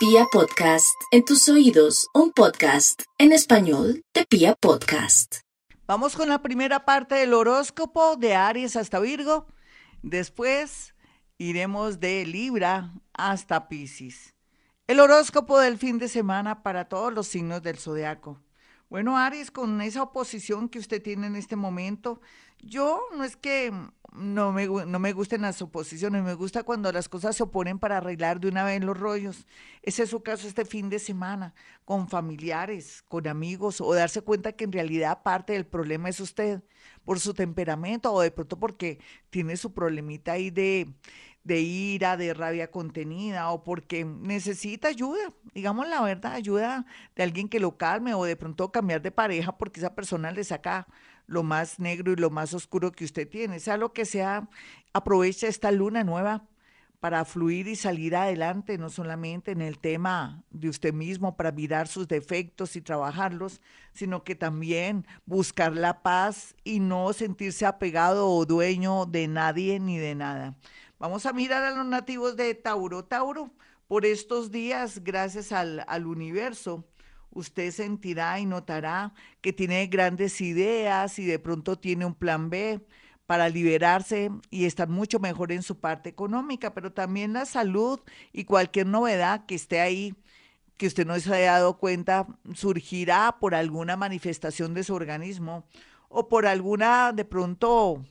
Pia Podcast, en tus oídos, un podcast en español de Pia Podcast. Vamos con la primera parte del horóscopo de Aries hasta Virgo. Después iremos de Libra hasta Pisces. El horóscopo del fin de semana para todos los signos del zodiaco. Bueno, Aries, con esa oposición que usted tiene en este momento, yo no es que no me, no me gusten las oposiciones, me gusta cuando las cosas se oponen para arreglar de una vez los rollos. Ese es su caso este fin de semana, con familiares, con amigos, o darse cuenta que en realidad parte del problema es usted, por su temperamento, o de pronto porque tiene su problemita ahí de, de ira, de rabia contenida, o porque necesita ayuda, digamos la verdad, ayuda de alguien que lo calme, o de pronto cambiar de pareja porque esa persona le saca lo más negro y lo más oscuro que usted tiene. Sea lo que sea, aprovecha esta luna nueva para fluir y salir adelante, no solamente en el tema de usted mismo, para mirar sus defectos y trabajarlos, sino que también buscar la paz y no sentirse apegado o dueño de nadie ni de nada. Vamos a mirar a los nativos de Tauro. Tauro, por estos días, gracias al, al universo, usted sentirá y notará que tiene grandes ideas y de pronto tiene un plan B para liberarse y estar mucho mejor en su parte económica, pero también la salud y cualquier novedad que esté ahí que usted no se haya dado cuenta surgirá por alguna manifestación de su organismo o por alguna, de pronto,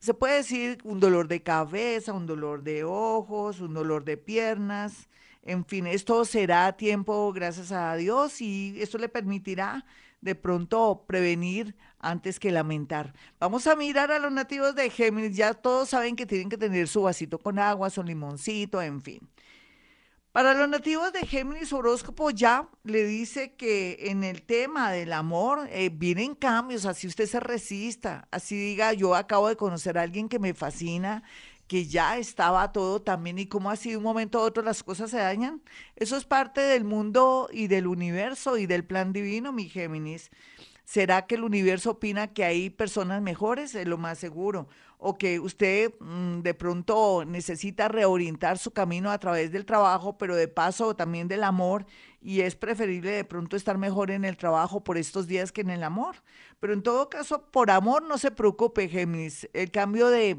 se puede decir un dolor de cabeza, un dolor de ojos, un dolor de piernas, en fin, esto será a tiempo, gracias a Dios, y esto le permitirá de pronto prevenir antes que lamentar. Vamos a mirar a los nativos de Géminis. Ya todos saben que tienen que tener su vasito con agua, su limoncito, en fin. Para los nativos de Géminis, horóscopo ya le dice que en el tema del amor eh, vienen cambios, así usted se resista, así diga, yo acabo de conocer a alguien que me fascina, que ya estaba todo también y cómo así de un momento a otro las cosas se dañan. Eso es parte del mundo y del universo y del plan divino, mi Géminis. ¿Será que el universo opina que hay personas mejores? Es lo más seguro. O que usted mm, de pronto necesita reorientar su camino a través del trabajo, pero de paso también del amor, y es preferible de pronto estar mejor en el trabajo por estos días que en el amor. Pero en todo caso, por amor no se preocupe, Géminis. El cambio de,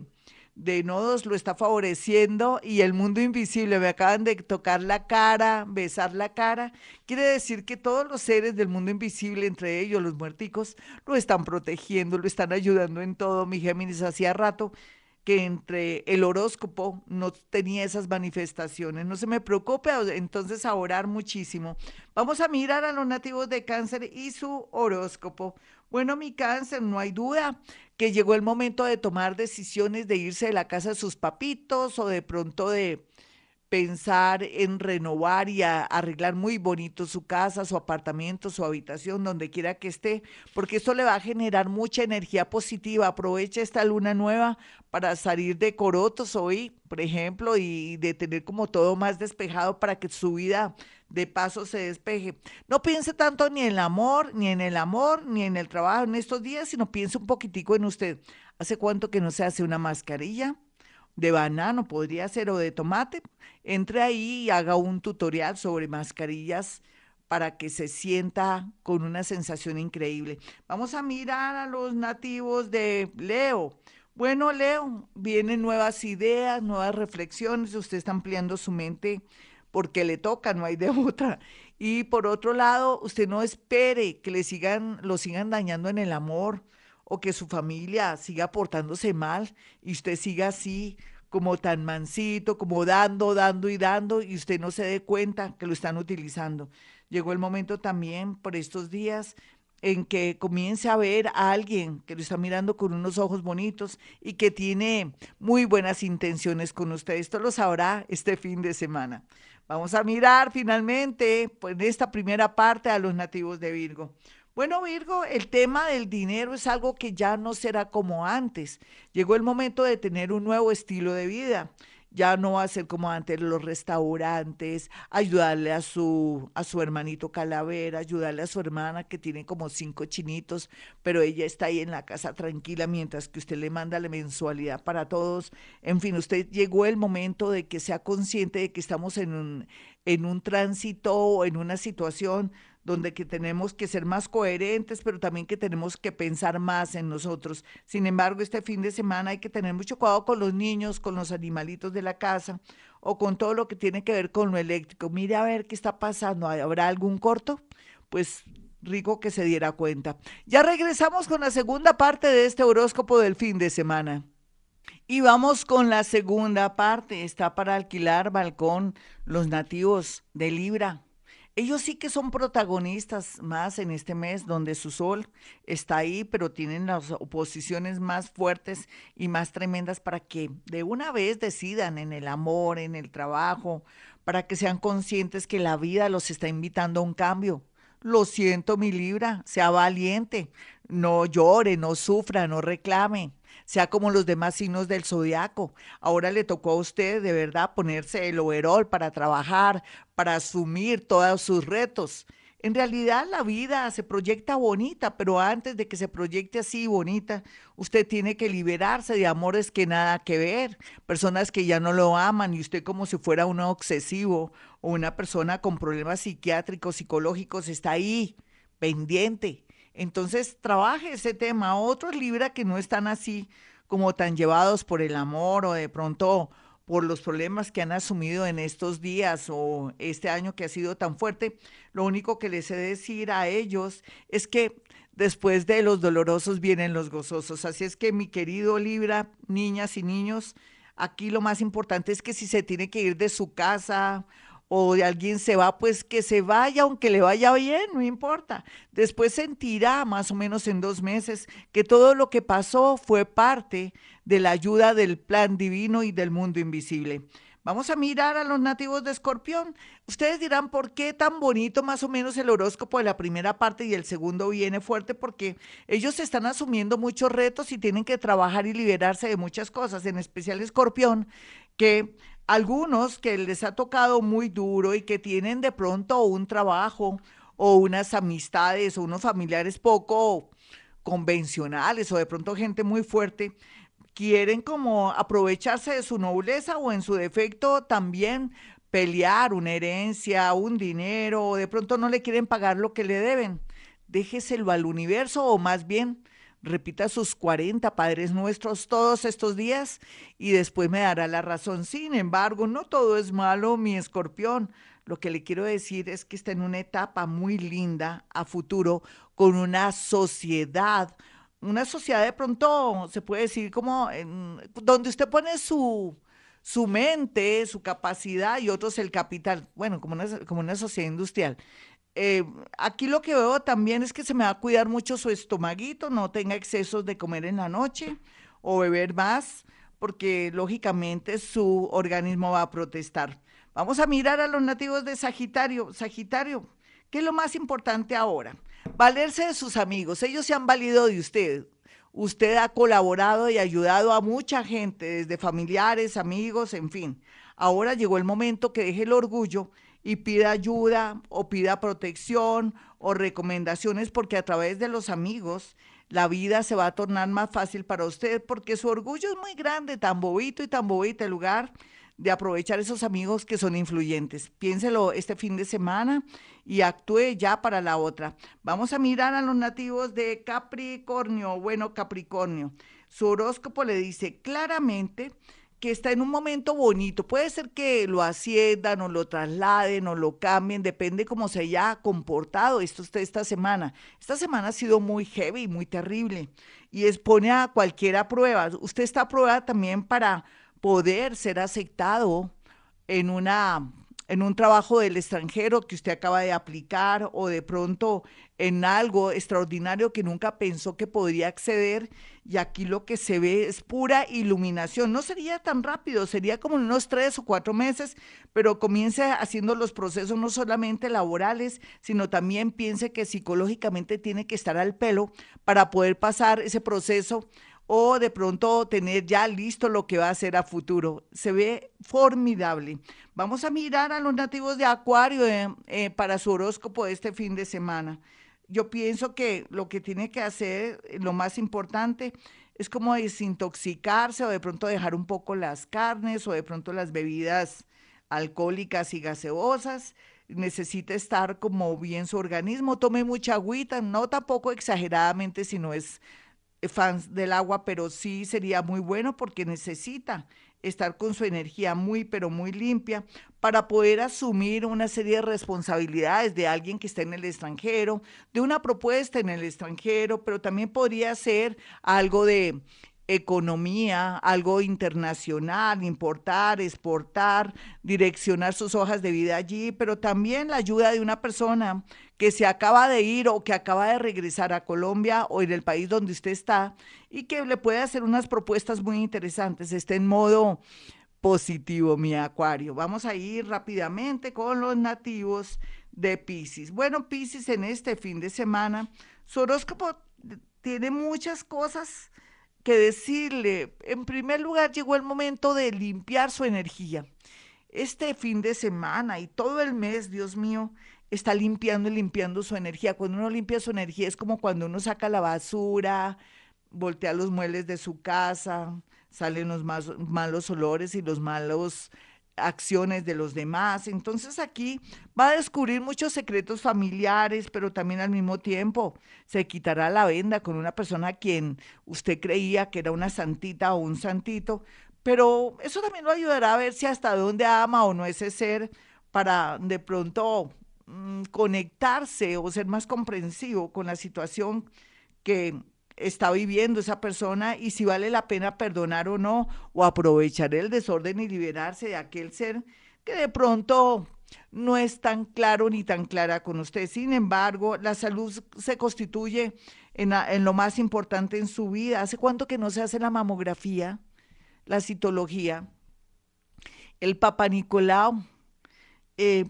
de nodos lo está favoreciendo y el mundo invisible, me acaban de tocar la cara, besar la cara, quiere decir que todos los seres del mundo invisible, entre ellos los muerticos, lo están protegiendo, lo están ayudando en todo. Mi Géminis hacía rato que entre el horóscopo no tenía esas manifestaciones. No se me preocupe, entonces a orar muchísimo. Vamos a mirar a los nativos de cáncer y su horóscopo. Bueno, mi cáncer, no hay duda que llegó el momento de tomar decisiones de irse de la casa de sus papitos o de pronto de pensar en renovar y arreglar muy bonito su casa, su apartamento, su habitación, donde quiera que esté, porque esto le va a generar mucha energía positiva. Aprovecha esta luna nueva para salir de corotos hoy, por ejemplo, y de tener como todo más despejado para que su vida de paso se despeje. No piense tanto ni en el amor, ni en el amor, ni en el trabajo en estos días, sino piense un poquitico en usted. ¿Hace cuánto que no se hace una mascarilla? De banano, podría ser, o de tomate, entre ahí y haga un tutorial sobre mascarillas para que se sienta con una sensación increíble. Vamos a mirar a los nativos de Leo. Bueno, Leo, vienen nuevas ideas, nuevas reflexiones, usted está ampliando su mente porque le toca, no hay de otra. Y por otro lado, usted no espere que le sigan, lo sigan dañando en el amor o que su familia siga portándose mal y usted siga así como tan mansito, como dando, dando y dando, y usted no se dé cuenta que lo están utilizando. Llegó el momento también por estos días en que comience a ver a alguien que lo está mirando con unos ojos bonitos y que tiene muy buenas intenciones con usted. Esto lo sabrá este fin de semana. Vamos a mirar finalmente pues, en esta primera parte a los nativos de Virgo. Bueno, Virgo, el tema del dinero es algo que ya no será como antes. Llegó el momento de tener un nuevo estilo de vida ya no va a ser como antes los restaurantes, ayudarle a su, a su hermanito Calavera, ayudarle a su hermana que tiene como cinco chinitos, pero ella está ahí en la casa tranquila mientras que usted le manda la mensualidad para todos. En fin, usted llegó el momento de que sea consciente de que estamos en un, en un tránsito o en una situación donde que tenemos que ser más coherentes, pero también que tenemos que pensar más en nosotros. Sin embargo, este fin de semana hay que tener mucho cuidado con los niños, con los animalitos de la casa o con todo lo que tiene que ver con lo eléctrico. Mire a ver qué está pasando. ¿Habrá algún corto? Pues rico que se diera cuenta. Ya regresamos con la segunda parte de este horóscopo del fin de semana. Y vamos con la segunda parte. Está para alquilar balcón los nativos de Libra. Ellos sí que son protagonistas más en este mes donde su sol está ahí, pero tienen las oposiciones más fuertes y más tremendas para que de una vez decidan en el amor, en el trabajo, para que sean conscientes que la vida los está invitando a un cambio. Lo siento, mi Libra, sea valiente, no llore, no sufra, no reclame sea como los demás signos del zodiaco. Ahora le tocó a usted de verdad ponerse el overall para trabajar, para asumir todos sus retos. En realidad la vida se proyecta bonita, pero antes de que se proyecte así bonita, usted tiene que liberarse de amores que nada que ver, personas que ya no lo aman y usted como si fuera un obsesivo o una persona con problemas psiquiátricos, psicológicos, está ahí, pendiente. Entonces, trabaje ese tema. Otros Libra que no están así como tan llevados por el amor o de pronto por los problemas que han asumido en estos días o este año que ha sido tan fuerte, lo único que les he de decir a ellos es que después de los dolorosos vienen los gozosos. Así es que mi querido Libra, niñas y niños, aquí lo más importante es que si se tiene que ir de su casa o de alguien se va, pues que se vaya, aunque le vaya bien, no importa. Después sentirá, más o menos en dos meses, que todo lo que pasó fue parte de la ayuda del plan divino y del mundo invisible. Vamos a mirar a los nativos de Escorpión. Ustedes dirán, ¿por qué tan bonito más o menos el horóscopo de la primera parte y el segundo viene fuerte? Porque ellos están asumiendo muchos retos y tienen que trabajar y liberarse de muchas cosas, en especial Escorpión, que algunos que les ha tocado muy duro y que tienen de pronto un trabajo o unas amistades o unos familiares poco convencionales o de pronto gente muy fuerte, quieren como aprovecharse de su nobleza o en su defecto también pelear una herencia, un dinero, o de pronto no le quieren pagar lo que le deben. Déjeselo al universo o más bien repita sus 40 Padres Nuestros todos estos días y después me dará la razón. Sin embargo, no todo es malo, mi escorpión. Lo que le quiero decir es que está en una etapa muy linda a futuro con una sociedad, una sociedad de pronto se puede decir como donde usted pone su, su mente, su capacidad y otros el capital, bueno, como una, como una sociedad industrial. Eh, aquí lo que veo también es que se me va a cuidar mucho su estomaguito, no tenga excesos de comer en la noche o beber más, porque lógicamente su organismo va a protestar. Vamos a mirar a los nativos de Sagitario. Sagitario, ¿qué es lo más importante ahora? Valerse de sus amigos. Ellos se han valido de usted. Usted ha colaborado y ayudado a mucha gente, desde familiares, amigos, en fin. Ahora llegó el momento que deje el orgullo y pida ayuda o pida protección o recomendaciones porque a través de los amigos la vida se va a tornar más fácil para usted porque su orgullo es muy grande, tan bobito y tan bobito el lugar de aprovechar esos amigos que son influyentes. Piénselo este fin de semana y actúe ya para la otra. Vamos a mirar a los nativos de Capricornio. Bueno, Capricornio, su horóscopo le dice claramente que está en un momento bonito. Puede ser que lo asciendan o lo trasladen o lo cambien, depende cómo se haya comportado esto usted esta semana. Esta semana ha sido muy heavy, muy terrible y expone a cualquiera prueba. Usted está a prueba también para poder ser aceptado en una en un trabajo del extranjero que usted acaba de aplicar o de pronto en algo extraordinario que nunca pensó que podría acceder y aquí lo que se ve es pura iluminación. No sería tan rápido, sería como unos tres o cuatro meses, pero comience haciendo los procesos no solamente laborales, sino también piense que psicológicamente tiene que estar al pelo para poder pasar ese proceso o de pronto tener ya listo lo que va a hacer a futuro. Se ve formidable. Vamos a mirar a los nativos de Acuario eh, eh, para su horóscopo este fin de semana. Yo pienso que lo que tiene que hacer, eh, lo más importante, es como desintoxicarse o de pronto dejar un poco las carnes o de pronto las bebidas alcohólicas y gaseosas. Necesita estar como bien su organismo. Tome mucha agüita, no tampoco exageradamente, si no es fans del agua, pero sí sería muy bueno porque necesita estar con su energía muy, pero muy limpia para poder asumir una serie de responsabilidades de alguien que está en el extranjero, de una propuesta en el extranjero, pero también podría ser algo de economía, algo internacional, importar, exportar, direccionar sus hojas de vida allí, pero también la ayuda de una persona que se acaba de ir o que acaba de regresar a Colombia o en el país donde usted está y que le puede hacer unas propuestas muy interesantes. Esté en modo positivo, mi acuario. Vamos a ir rápidamente con los nativos de Pisces. Bueno, Pisces en este fin de semana, su horóscopo tiene muchas cosas que decirle. En primer lugar, llegó el momento de limpiar su energía. Este fin de semana y todo el mes, Dios mío, está limpiando y limpiando su energía. Cuando uno limpia su energía es como cuando uno saca la basura, voltea los muebles de su casa, salen los malos olores y los malos acciones de los demás. Entonces aquí va a descubrir muchos secretos familiares, pero también al mismo tiempo se quitará la venda con una persona a quien usted creía que era una santita o un santito, pero eso también lo ayudará a ver si hasta dónde ama o no ese ser para de pronto mm, conectarse o ser más comprensivo con la situación que está viviendo esa persona y si vale la pena perdonar o no, o aprovechar el desorden y liberarse de aquel ser que de pronto no es tan claro ni tan clara con usted. Sin embargo, la salud se constituye en, lo más importante en su vida. ¿Hace cuánto que no se hace la mamografía, la citología? El Papa Nicolau. Eh,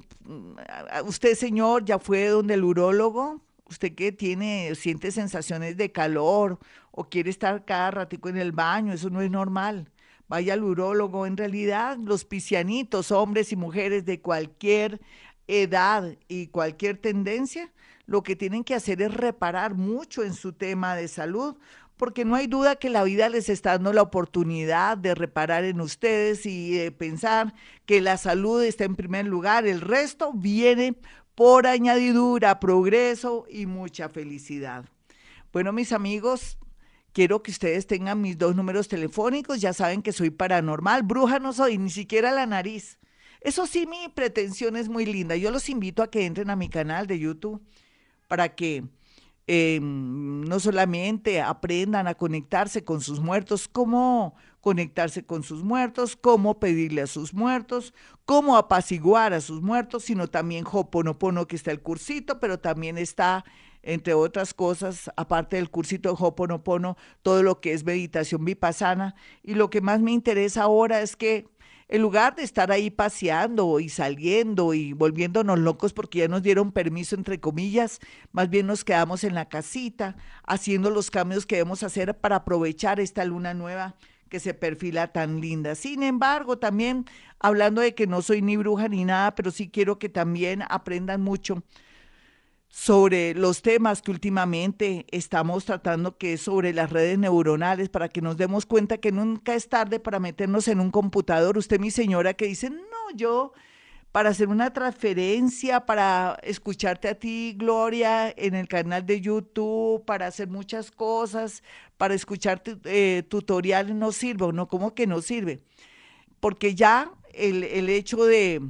usted, señor, ya fue donde el urólogo usted que tiene, siente sensaciones de calor o quiere estar cada ratico en el baño, eso no es normal. Vaya al urólogo. En realidad, los pisianitos, hombres y mujeres de cualquier edad y cualquier tendencia, lo que tienen que hacer es reparar mucho en su tema de salud, porque no hay duda que la vida les está dando la oportunidad de reparar en ustedes y de pensar que la salud está en primer lugar, el resto viene por añadidura, progreso y mucha felicidad. Bueno, mis amigos, quiero que ustedes tengan mis dos números telefónicos. Ya saben que soy paranormal, bruja no soy, ni siquiera la nariz. Eso sí, mi pretensión es muy linda. Yo los invito a que entren a mi canal de YouTube para que em, no solamente aprendan a conectarse con sus muertos, cómo conectarse con sus muertos, cómo pedirle a sus muertos, cómo apaciguar a sus muertos, sino también Hoponopono, que está el cursito, pero también está, entre otras cosas, aparte del cursito de Hoponopono, todo lo que es meditación vipassana. Y lo que más me interesa ahora es que en lugar de estar ahí paseando y saliendo y volviéndonos locos porque ya nos dieron permiso, entre comillas, más bien nos quedamos en la casita haciendo los cambios que debemos hacer para aprovechar esta luna nueva que se perfila tan linda. Sin embargo, también hablando de que no soy ni bruja ni nada, pero sí quiero que también aprendan mucho sobre los temas que últimamente estamos tratando, que es sobre las redes neuronales, para que nos demos cuenta que nunca es tarde para meternos en un computador. Usted, mi señora, que dice, no, yo para hacer una transferencia, para escucharte a ti, Gloria, en el canal de YouTube, para hacer muchas cosas, para escuchar eh, tutoriales, no sirve, ¿no? ¿Cómo que no sirve? Porque ya el, el hecho de,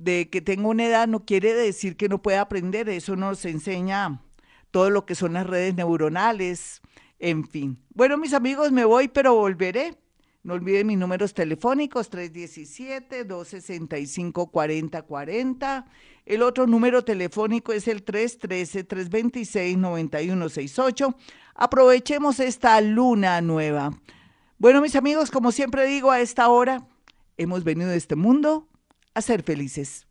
de que tengo una edad no quiere decir que no pueda aprender, eso nos enseña todo lo que son las redes neuronales, en fin. Bueno, mis amigos, me voy, pero volveré. No olviden mis números telefónicos 317-265-4040. El otro número telefónico es el 313-326-9168. Aprovechemos esta luna nueva. Bueno, mis amigos, como siempre digo, a esta hora hemos venido a este mundo a ser felices.